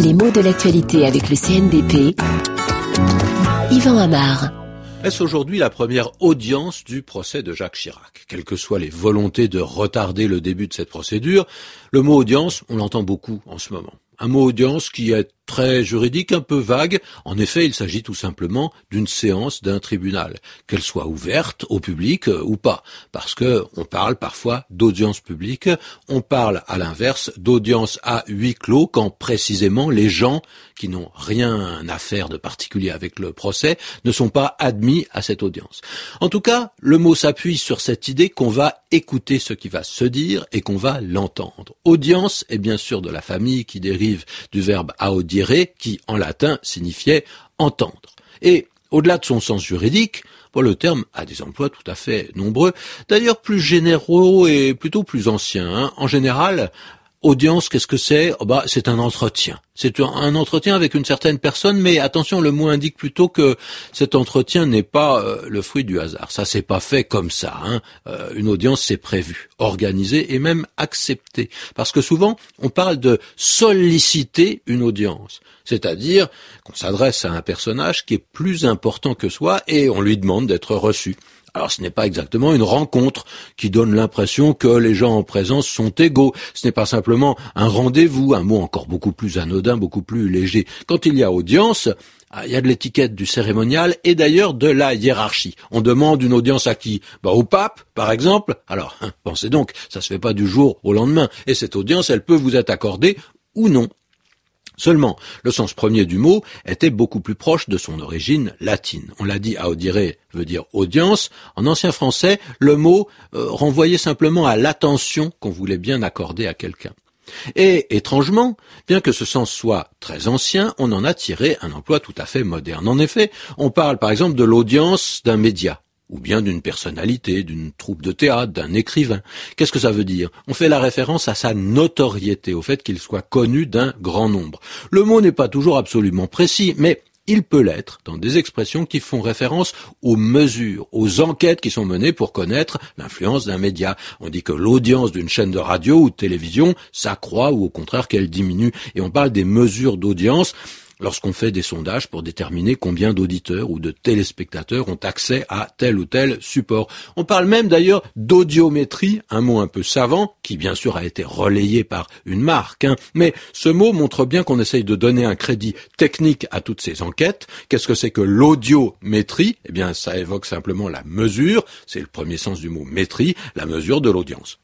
Les mots de l'actualité avec le CNDP. Yvan Amar. Est-ce aujourd'hui la première audience du procès de Jacques Chirac? Quelles que soient les volontés de retarder le début de cette procédure, le mot audience, on l'entend beaucoup en ce moment. Un mot audience qui est très juridique, un peu vague. En effet, il s'agit tout simplement d'une séance d'un tribunal, qu'elle soit ouverte au public euh, ou pas, parce que on parle parfois d'audience publique, on parle à l'inverse d'audience à huis clos quand précisément les gens qui n'ont rien à faire de particulier avec le procès ne sont pas admis à cette audience. En tout cas, le mot s'appuie sur cette idée qu'on va écouter ce qui va se dire et qu'on va l'entendre. Audience est bien sûr de la famille qui dérive du verbe qui en latin signifiait entendre. Et au-delà de son sens juridique, le terme a des emplois tout à fait nombreux, d'ailleurs plus généraux et plutôt plus anciens. Hein. En général, Audience, qu'est-ce que c'est? Oh bah, C'est un entretien. C'est un entretien avec une certaine personne, mais attention, le mot indique plutôt que cet entretien n'est pas euh, le fruit du hasard. Ça, c'est pas fait comme ça. Hein. Euh, une audience, c'est prévu, organisé et même accepté. Parce que souvent, on parle de solliciter une audience. C'est-à-dire qu'on s'adresse à un personnage qui est plus important que soi et on lui demande d'être reçu. Alors ce n'est pas exactement une rencontre qui donne l'impression que les gens en présence sont égaux. Ce n'est pas simplement un rendez-vous, un mot encore beaucoup plus anodin, beaucoup plus léger. Quand il y a audience, ah, il y a de l'étiquette du cérémonial et d'ailleurs de la hiérarchie. On demande une audience à qui? Bah, Au pape, par exemple. Alors, hein, pensez donc, ça se fait pas du jour au lendemain. Et cette audience, elle peut vous être accordée ou non. Seulement, le sens premier du mot était beaucoup plus proche de son origine latine. On l'a dit, audire veut dire audience. En ancien français, le mot euh, renvoyait simplement à l'attention qu'on voulait bien accorder à quelqu'un. Et étrangement, bien que ce sens soit très ancien, on en a tiré un emploi tout à fait moderne. En effet, on parle par exemple de l'audience d'un média ou bien d'une personnalité, d'une troupe de théâtre, d'un écrivain. Qu'est-ce que ça veut dire? On fait la référence à sa notoriété, au fait qu'il soit connu d'un grand nombre. Le mot n'est pas toujours absolument précis, mais il peut l'être dans des expressions qui font référence aux mesures, aux enquêtes qui sont menées pour connaître l'influence d'un média. On dit que l'audience d'une chaîne de radio ou de télévision s'accroît ou au contraire qu'elle diminue. Et on parle des mesures d'audience lorsqu'on fait des sondages pour déterminer combien d'auditeurs ou de téléspectateurs ont accès à tel ou tel support. On parle même d'ailleurs d'audiométrie, un mot un peu savant, qui bien sûr a été relayé par une marque, hein. mais ce mot montre bien qu'on essaye de donner un crédit technique à toutes ces enquêtes. Qu'est-ce que c'est que l'audiométrie? Eh bien, ça évoque simplement la mesure, c'est le premier sens du mot métrie, la mesure de l'audience.